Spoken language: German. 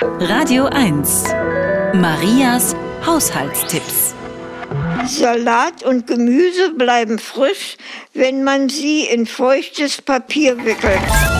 Radio 1. Marias Haushaltstipps. Salat und Gemüse bleiben frisch, wenn man sie in feuchtes Papier wickelt.